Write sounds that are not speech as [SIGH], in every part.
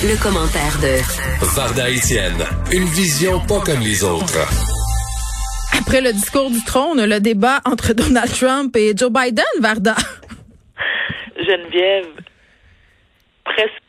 Le, commentaire de Varda Etienne, une vision pas comme les autres. Après le discours du trône, le débat entre Donald Trump et Joe Biden, Varda. Geneviève, presque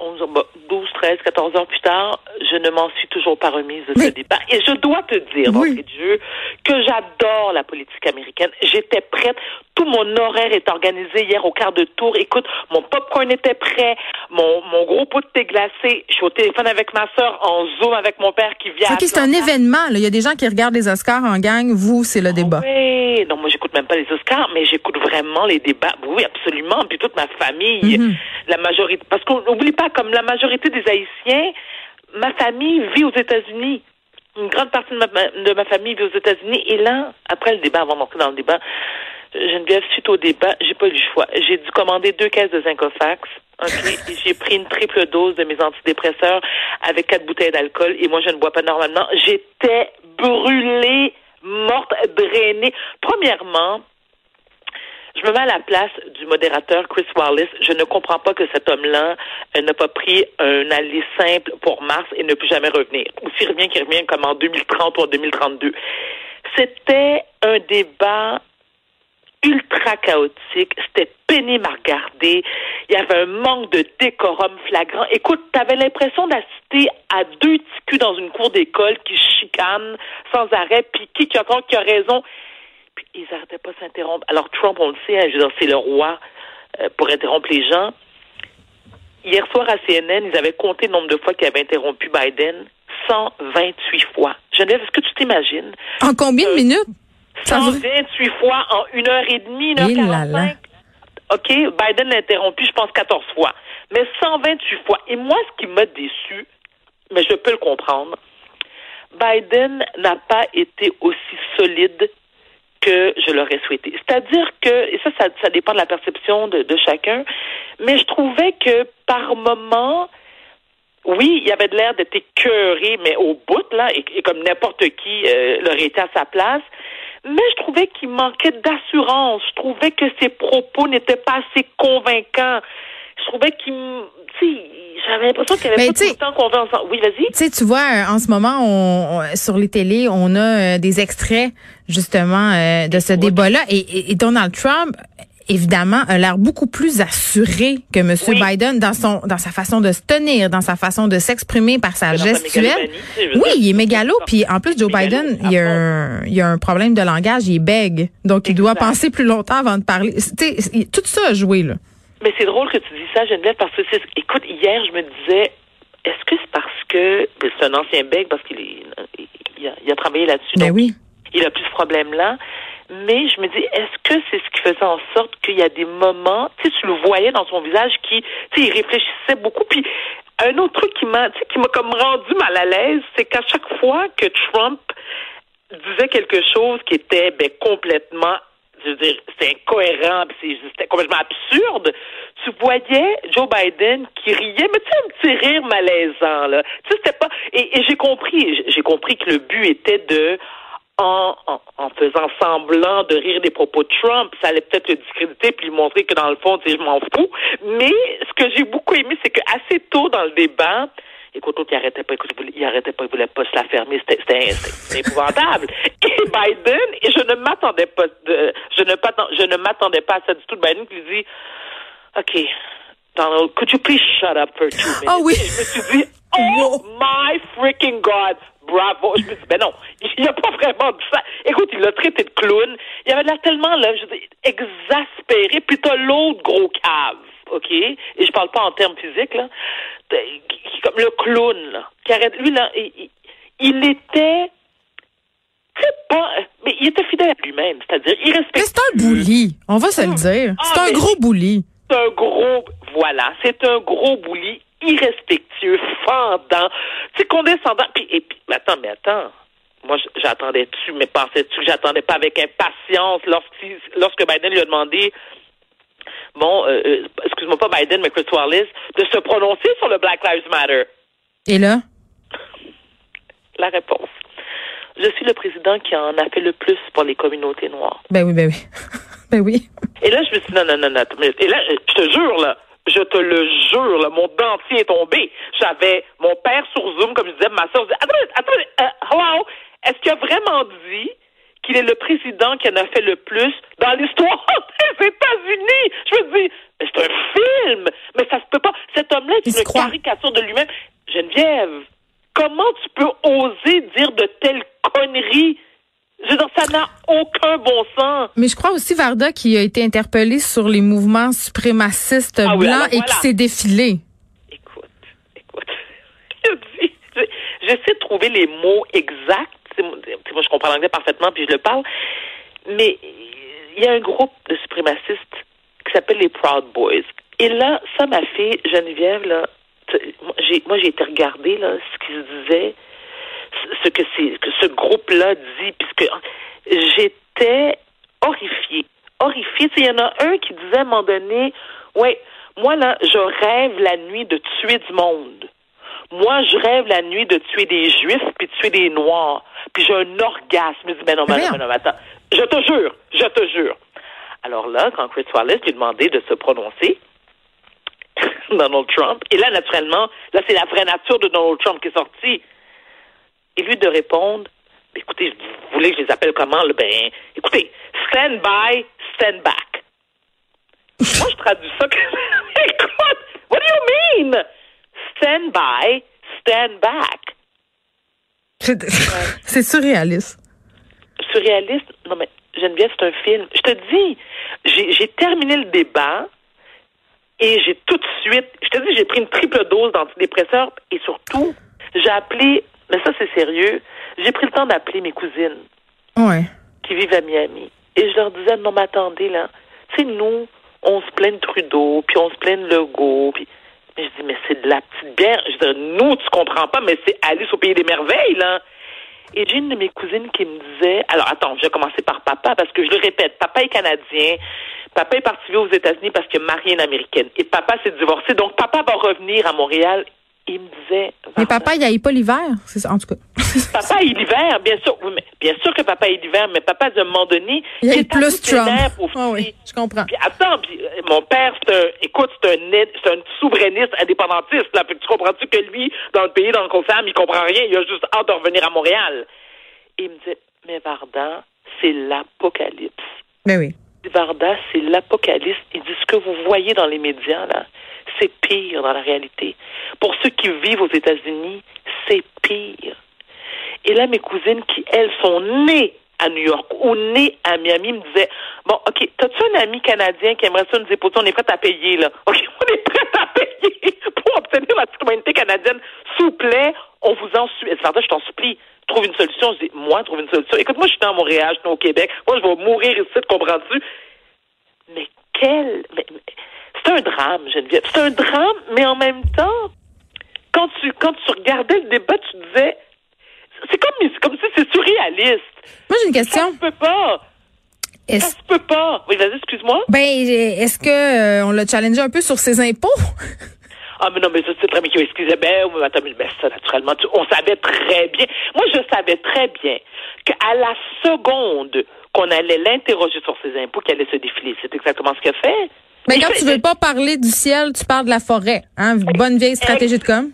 11, 12, 13, 14 heures plus tard, je ne m'en suis toujours pas remise de ce débat. Et je dois te dire, Oui. d'entrée de jeu, que j'adore la politique américaine. J'étais prête. Tout mon horaire est organisé hier au quart de tour. Écoute, mon popcorn était prêt, mon, mon gros pot de thé glacé. Je suis au téléphone avec ma soeur, en Zoom avec mon père qui vient. C'est un événement. là. Il y a des gens qui regardent les Oscars en gang. Vous, c'est le débat. Oui, non, moi j'écoute même pas les Oscars, mais j'écoute vraiment les débats. Oui, absolument. Puis toute ma famille, Mhm. la majorité, parce qu'on n'oublie pas, comme la majorité des Haïtiens, ma famille vit aux États-Unis. Une grande partie de ma, de ma famille vit aux États-Unis. Et là, après le débat, avant d'entrer dans le débat, Geneviève, suite au débat, j'ai pas eu le choix. J'ai dû commander deux caisses de Zincofax. OK? [LAUGHS] Et j'ai pris une triple dose de mes antidépresseurs avec quatre bouteilles d'alcool. Et moi, je ne bois pas normalement. J'étais brûlée, morte, drainée. Premièrement, je me mets à la place du modérateur Chris Wallace. Je ne comprends pas que cet homme-là euh, n'a pas pris un aller simple pour Mars et ne peut jamais revenir. Ou s'il revient, qu'il revient comme en 2030 ou en 2032. C'était un débat ultra chaotique. C'était pénible à regarder. Il y avait un manque de décorum flagrant. Écoute, t'avais l'impression d'assister à deux petits culs dans une cour d'école qui chicanent sans arrêt, puis qui qui a raison? Ils n'arrêtaient pas de s'interrompre. Alors Trump, on le sait, hein, je veux dire, c'est le roi euh, pour interrompre les gens. Hier soir à CNN, ils avaient compté le nombre de fois qu'il avait interrompu Biden. 128 fois. Geneviève, est-ce que tu t'imagines? En combien de Euh, minutes? Ça veut- 128 fois en une heure et demie, une heure Eh là là. 45. OK, Biden l'a interrompu, je pense, 14 fois. Mais 128 fois. Et moi, ce qui m'a déçu, mais je peux le comprendre, Biden n'a pas été aussi solide que je l'aurais souhaité. C'est-à-dire que, et ça, ça, dépend de la perception de, chacun, mais je trouvais que par moment, oui, il avait de l'air d'être écœuré, mais au bout, là, et, et comme n'importe qui euh, l'aurait été à sa place. Mais je trouvais qu'il manquait d'assurance. Je trouvais que ses propos n'étaient pas assez convaincants. Je trouvais qu'il, m- tu sais, j'avais l'impression qu'il avait Mais pas tout le temps confiance en. Oui, vas-y. Tu sais, tu vois, euh, en ce moment, on, on- sur les télés, on a euh, des extraits justement euh, de ce débat-là. Et, et- et Donald Trump, évidemment, a l'air beaucoup plus assuré que M. Oui. Biden dans son dans sa façon de se tenir, dans sa façon de s'exprimer par sa gestuelle. Oui, dire, il est mégalo. Puis en plus, Joe Mégalo, Biden, il a un, il a un problème de langage. Il est bègue. Donc, il doit penser plus longtemps avant de parler. Tu sais, tout ça a joué, là. Mais c'est drôle que tu dis ça, Geneviève, parce que c'est, écoute, hier, je me disais, est-ce que c'est parce que, c'est un ancien bec, parce qu'il est, il a, il a travaillé là-dessus, Ben donc oui. il a plus ce problème-là. Mais je me dis, est-ce que c'est ce qui faisait en sorte qu'il y a des moments, tu sais, tu le voyais dans son visage qui, tu sais, il réfléchissait beaucoup. Puis un autre truc qui m'a, tu sais, qui m'a comme rendu mal à l'aise, c'est qu'à chaque fois que Trump disait quelque chose qui était ben, complètement je veux dire, c'était incohérent, c'est- c'était complètement absurde. Tu voyais Joe Biden qui riait, mais tu sais, un petit rire malaisant, là. Tu sais, c'était pas. Et, j'ai compris, j'ai compris que le but était de. En faisant semblant de rire des propos de Trump, ça allait peut-être le discréditer puis lui montrer que dans le fond, tu sais, je m'en fous. Mais ce que j'ai beaucoup aimé, c'est que assez tôt dans le débat, écoute, il arrêtait pas, écoute, il, arrêtait pas, il voulait pas se la fermer, c'était, épouvantable. [LAUGHS] Et Biden, et je ne m'attendais pas, de, je ne je ne m'attendais pas à ça du tout. Biden qui lui dit, OK, Donald, could you please shut up for two minutes? Ah oui. Et je me suis dit, oh [LAUGHS] my freaking God, bravo. Je me dis, ben non, il n'a pas vraiment dit ça. Écoute, il l'a traité de clown. Il avait l'air tellement, là, je exaspéré. Puis t'as l'autre gros cave, OK? Et je parle pas en termes physiques, là. Qui- Comme le clown, là. Qui arrête, lui, là, il, il- était, pas, mais il était fidèle à lui-même. C'est-à-dire, il Mais c'est un bully. On va se le dire. Ah, C'est un gros bully. C'est un gros, voilà, c'est un gros bouli irrespectueux, fendant, tu sais, condescendant. Puis, et puis, mais attends, mais attends. Moi, j'attendais-tu, mais pensais-tu que j'attendais pas avec impatience lorsque, lorsque Biden lui a demandé bon, euh, euh, excuse-moi pas Biden, mais Chris Wallace, de se prononcer sur le Black Lives Matter. Et là? La réponse. Je suis le président qui en a fait le plus pour les communautés noires. Ben oui, ben oui. [LAUGHS] ben oui. Et là, je me suis dit, non, non, non, non. Et là, je te jure, là, je te le jure, là, mon dentier est tombé. J'avais mon père sur Zoom, comme je disais, ma soeur disait, attendez, attendez, uh, hello, est-ce qu'il a vraiment dit qu'il est le président qui en a fait le plus dans l'histoire [LAUGHS] des États-Unis. Je me dis, c'est un film, mais ça se peut pas. Cet homme-là est une caricature de lui-même. Geneviève, comment tu peux oser dire de telles conneries? Je veux dire, ça n'a aucun bon sens. Mais je crois aussi, Varda, qui a été interpellé sur les mouvements suprémacistes ah blancs et qui s'est défilé. Écoute, écoute. [LAUGHS] J'essaie de trouver les mots exacts moi, je comprends l'anglais parfaitement, puis je le parle. Mais il y a un groupe de suprémacistes qui s'appelle les Proud Boys. Et là, ça m'a fait, Geneviève, là, moi, j'ai été regarder là, ce qu'ils disaient, ce que, que ce groupe-là dit, puisque j'étais horrifiée. Horrifiée. Il y en a un qui disait à un moment donné, ouais, moi, là, je rêve la nuit de tuer du monde. Moi, je rêve la nuit de tuer des juifs puis de tuer des noirs. Puis j'ai un orgasme. Je dis, mais non, mais non, mais non, attends. Je te jure, je te jure. Alors là, quand Chris Wallace lui a demandé de se prononcer, [LAUGHS] Donald Trump, et là, naturellement, là, c'est la vraie nature de Donald Trump qui est sortie. Et lui de répondre, écoutez, vous voulez que je les appelle comment? Là? Ben, écoutez, stand by, stand back. [LAUGHS] Moi, je traduis ça que, [LAUGHS] écoute, what do you mean? Stand by, stand back. [LAUGHS] C'est surréaliste. Surréaliste? Non, mais Geneviève, c'est un film. Je te dis, j'ai terminé le débat et j'ai tout de suite, je te dis, j'ai pris une triple dose d'antidépresseurs et surtout, j'ai appelé, mais ça c'est sérieux, j'ai pris le temps d'appeler mes cousines ouais. qui vivent à Miami. Et je leur disais, non, mais attendez, là, tu sais, nous, on se plaint de Trudeau, puis on se plaint de Legault, puis je dis, mais c'est de la petite bière. Je dis, nous, tu comprends pas, mais c'est Alice au pays des merveilles, là. Et j'ai une de mes cousines qui me disait, alors attends, je vais commencer par papa, parce que je le répète, papa est canadien, papa est parti vivre aux États-Unis parce qu'il marié une américaine. Et papa s'est divorcé, donc papa va revenir à Montréal il me disait. Mais papa, il a pas l'hiver, c'est ça, en tout cas. [LAUGHS] papa, il l'hiver, bien sûr. Oui, mais bien sûr que papa, il l'hiver, mais papa, à un moment donné, il, il est plus Trump. Oh, oui, je comprends. Puis attends, puis, euh, mon père, c'est un, écoute, c'est un, c'est un souverainiste indépendantiste, là. tu comprends-tu que lui, dans le pays, dans le confam, il comprend rien, il a juste hâte de revenir à Montréal. Et il me dit, mais Varda, c'est l'apocalypse. Mais oui. Varda, c'est l'apocalypse. Il dit ce que vous voyez dans les médias, là, c'est pire dans la réalité. Pour ceux qui vivent aux États-Unis, c'est pire. Et là, mes cousines qui, elles, sont nées à New York ou nées à Miami me disaient Bon, OK, t'as-tu un ami canadien qui aimerait ça nous déposer? On est prêt à payer, là. [LAUGHS] OK, on est prêt à payer pour obtenir la citoyenneté canadienne. S'il vous plaît, on vous en supplie. je t'en supplie. Trouve une solution. Je dis, moi, trouve une solution. Écoute, moi, je suis à Montréal, je suis au Québec. Moi, je vais mourir ici, comprends-tu? Mais quel. C'est un drame, Geneviève. C'est un drame, mais en même temps, quand tu, quand tu regardais le débat, tu disais, c'est comme, comme si c'est surréaliste. Moi, j'ai une question. Ça se peut pas. Ça se peut pas. Oui, vas-y, excuse-moi. Ben, est-ce que euh, on l'a challengé un peu sur ses impôts? [LAUGHS] Ah, mais non, mais ça, c'est très bien. Excusez, ben, attends, mais ça, naturellement, on savait très bien. Moi, je savais très bien qu'à la seconde qu'on allait l'interroger sur ses impôts, qu'elle allait se défiler. C'est exactement ce qu'elle fait. Mais quand tu veux pas parler du ciel, tu parles de la forêt. Hein? Bonne vieille stratégie de com.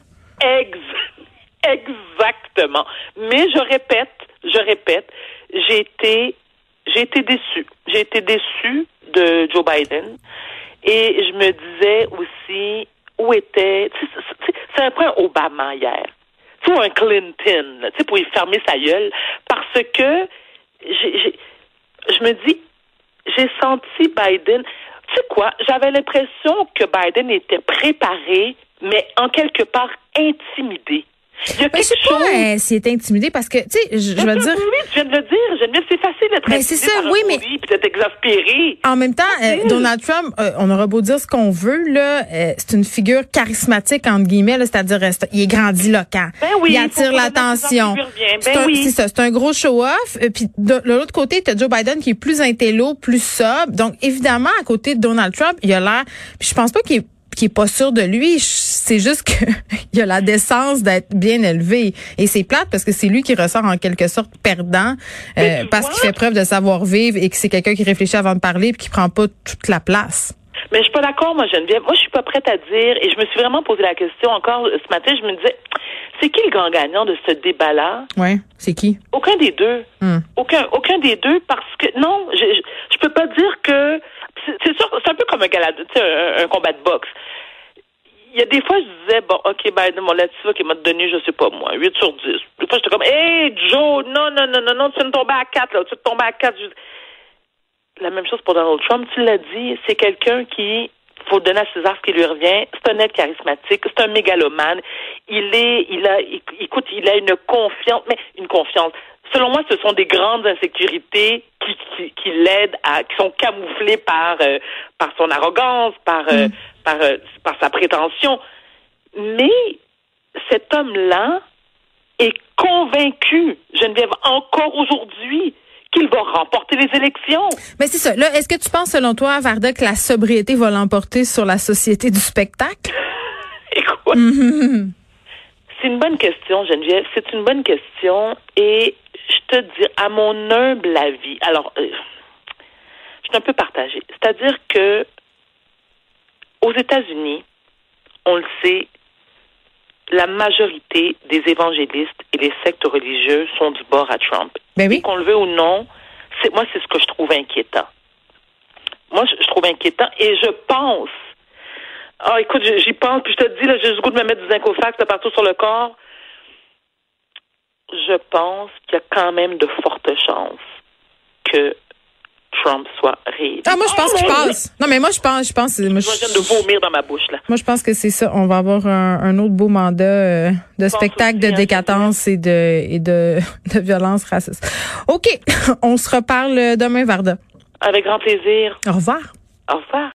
exactement. Mais je répète, je répète, j'ai été, j'ai été déçue. J'ai été déçue de Joe Biden. Et je me disais aussi, où était, c'est un point Obama hier. Tu un Clinton, tu sais, pour y fermer sa gueule. Parce que, je me dis, j'ai senti Biden, tu sais quoi, j'avais l'impression que Biden était préparé, mais en quelque part intimidé. Il y a Ben, quelque c'est chose. pas euh, s'il est intimidé parce que, tu sais, je, je vais Oui, dire. Oui, tu viens de le dire. Geneviève, c'est facile d'être Ben, c'est ça, oui, mais- puis d'être exaspéré. En même temps, euh. Donald Trump, euh, on aura beau dire ce qu'on veut, là, euh, c'est une figure charismatique entre guillemets, là, c'est-à-dire euh, c'est- il est grandiloquent, Ben oui, il attire l'attention. C'est Ben un- oui. c'est ça, c'est un gros show-off. Euh, Puis de, de l'autre côté, t'as Joe Biden qui est plus intello, plus sobre. Donc évidemment, à côté de Donald Trump, il a l'air. Puis je pense pas qu'il est qu'il est pas sûr de lui, c'est juste que [LAUGHS] il a la décence d'être bien élevé et c'est plate parce que c'est lui qui ressort en quelque sorte perdant euh, parce qu'il fait preuve de savoir vivre et que c'est quelqu'un qui réfléchit avant de parler et qui prend pas toute la place. Mais je suis pas d'accord, moi, Geneviève. Moi, je suis pas prête à dire, et je me suis vraiment posé la question encore ce matin, je me disais, c'est qui le grand gagnant de ce débat-là? Ouais, c'est qui? Aucun des deux. Hmm. Aucun, aucun des deux parce que non, je, je, je peux pas dire que c'est sûr, c'est un peu comme un, un combat de boxe. Il y a des fois, je disais, bon, OK, Biden, mon là-dessus, OK, m'a donné, je sais pas moi, 8 sur 10. Des fois, j'étais comme, hey, Joe, non, non, non, non, non, tu viens de tomber à 4, là, tu viens de tomber à 4. La même chose pour Donald Trump, tu l'as dit, c'est quelqu'un qui, faut donner à César ce qui lui revient. C'est un être charismatique, c'est un mégalomane. Il est, il a, écoute, il a une confiance, mais une confiance. Selon moi, ce sont des grandes insécurités qui, qui, qui l'aident à, qui sont camouflées par, euh, par son arrogance, par, euh, par, euh, par sa prétention. Mais cet homme-là est convaincu, Geneviève, encore aujourd'hui, qu'il va remporter les élections. Mais c'est ça. Là, est-ce que tu penses, selon toi, Varda, que la sobriété va l'emporter sur la société du spectacle? [LAUGHS] Écoute, Mhm. c'est une bonne question, Geneviève. C'est une bonne question. Et je te dis, à mon humble avis, alors, euh, je suis un peu partagée. C'est-à-dire que aux États-Unis, on le sait, la majorité des évangélistes et les sectes religieux sont du bord à Trump. Ben oui. Qu'on le veut ou non, c'est moi, c'est ce que je trouve inquiétant. Moi, je, je trouve inquiétant et je pense. Ah, écoute, j'y pense, puis je te dis, là, j'ai le goût de me mettre du zinc au fax de partout sur le corps. Je pense qu'il y a quand même de fortes chances que Trump soit réélu. Ah, moi, je pense qu'il passe. Non, mais moi, je pense, je pense, moi, je viens de vomir dans ma bouche, là. moi, je pense que c'est ça. On va avoir un, un autre beau mandat euh, de spectacle de hein, décadence et de, et de, [LAUGHS] de violence raciste. OK. [LAUGHS] On se reparle demain, Varda. Avec grand plaisir. Au revoir. Au revoir.